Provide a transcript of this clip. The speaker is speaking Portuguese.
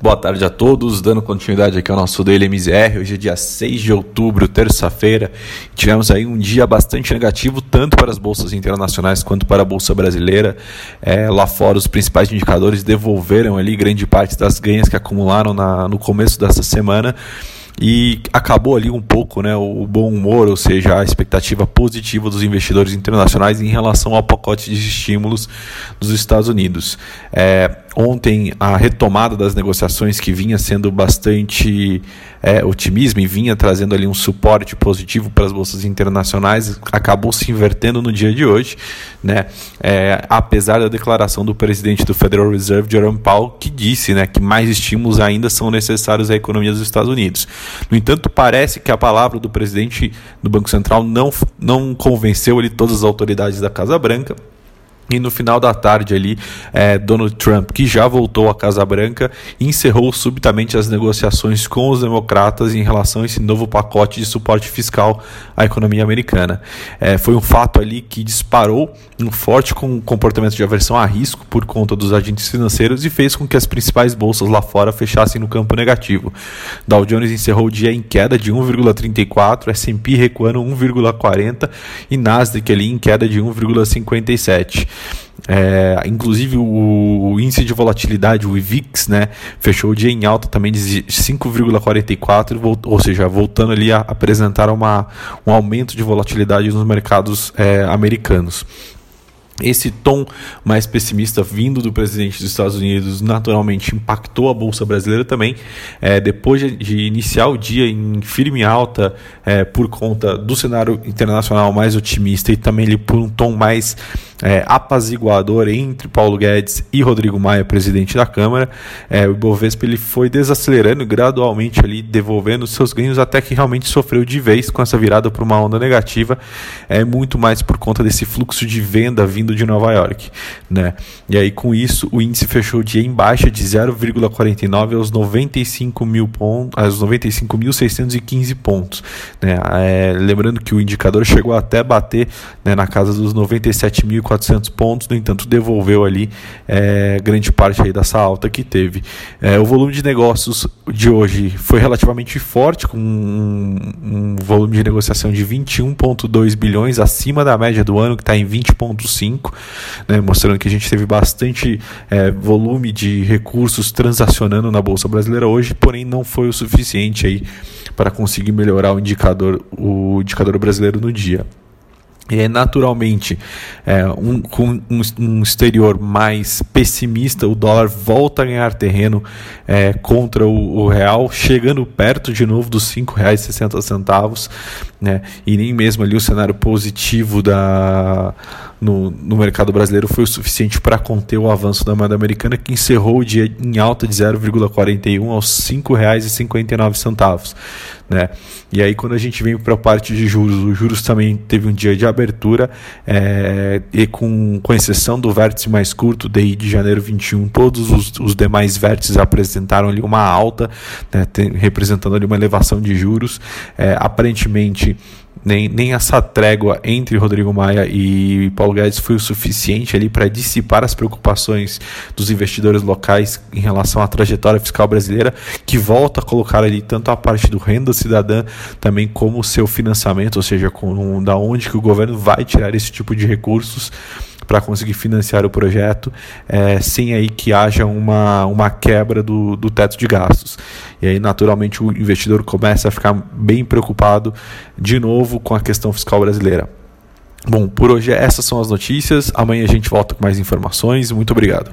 Boa tarde a todos, dando continuidade aqui ao nosso Daily MZR. Hoje é dia 6 de outubro, terça-feira. Tivemos aí um dia bastante negativo, tanto para as bolsas internacionais quanto para a bolsa brasileira. É, lá fora, os principais indicadores devolveram ali grande parte das ganhas que acumularam na, no começo dessa semana e acabou ali um pouco né, o bom humor, ou seja, a expectativa positiva dos investidores internacionais em relação ao pacote de estímulos dos Estados Unidos. É, ontem, a retomada das negociações que vinha sendo bastante é, otimismo e vinha trazendo ali um suporte positivo para as bolsas internacionais, acabou se invertendo no dia de hoje, né? É, apesar da declaração do presidente do Federal Reserve, Jerome Powell, que disse né, que mais estímulos ainda são necessários à economia dos Estados Unidos. No entanto, parece que a palavra do presidente do Banco Central não, não convenceu ali todas as autoridades da Casa Branca. E no final da tarde ali, é, Donald Trump, que já voltou à Casa Branca, encerrou subitamente as negociações com os democratas em relação a esse novo pacote de suporte fiscal à economia americana. É, foi um fato ali que disparou um forte comportamento de aversão a risco por conta dos agentes financeiros e fez com que as principais bolsas lá fora fechassem no campo negativo. Dow Jones encerrou o dia em queda de 1,34, S&P recuando 1,40 e Nasdaq ali em queda de 1,57. É, inclusive o, índice de volatilidade, o IVIX, né, fechou o dia em alta também de 5,44, ou seja, voltando ali a apresentar uma, um aumento de volatilidade nos mercados é, americanos. Esse tom mais pessimista vindo do presidente dos Estados Unidos naturalmente impactou a bolsa brasileira também. É, depois de, iniciar o dia em firme alta é, por conta do cenário internacional mais otimista e também ali, por um tom mais é, apaziguador entre Paulo Guedes e Rodrigo Maia, presidente da Câmara. É, o Ibovespa ele foi desacelerando gradualmente ali, devolvendo seus ganhos até que realmente sofreu de vez com essa virada para uma onda negativa, é muito mais por conta desse fluxo de venda vindo de Nova York, né? E aí com isso o índice fechou dia em baixa de 0,49 aos 95 mil pontos, aos 95.615 pontos, né? É, lembrando que o indicador chegou até bater né, na casa dos 97.000 1.400 pontos, no entanto, devolveu ali é, grande parte aí dessa alta que teve. É, o volume de negócios de hoje foi relativamente forte, com um, um volume de negociação de 21,2 bilhões, acima da média do ano, que está em 20,5, né, mostrando que a gente teve bastante é, volume de recursos transacionando na Bolsa Brasileira hoje, porém não foi o suficiente aí para conseguir melhorar o indicador, o indicador brasileiro no dia. E naturalmente, é, um, com um, um, exterior mais pessimista, o dólar volta a ganhar terreno é, contra o, o, real, chegando perto de novo dos R$ 5,60, né? e nem mesmo ali o cenário positivo da, no, no mercado brasileiro foi o suficiente para conter o avanço da moeda americana, que encerrou o dia em alta de 0,41 aos R$ 5,59. Né? E aí, quando a gente vem para a parte de juros, os juros também teve um dia de abertura, é, e com, com exceção do vértice mais curto, daí de janeiro 21, todos os, os demais vértices apresentaram ali uma alta, né, representando ali uma elevação de juros. É, aparentemente, nem, nem essa trégua entre Rodrigo Maia e Paulo Guedes foi o suficiente ali para dissipar as preocupações dos investidores locais em relação à trajetória fiscal brasileira, que volta a colocar ali tanto a parte do renda cidadã também como o seu financiamento, ou seja, com, da onde que o governo vai tirar esse tipo de recursos para conseguir financiar o projeto, é, sem aí que haja uma, uma quebra do, do teto de gastos. E aí, naturalmente, o investidor começa a ficar bem preocupado de novo com a questão fiscal brasileira. Bom, por hoje essas são as notícias. Amanhã a gente volta com mais informações. Muito obrigado.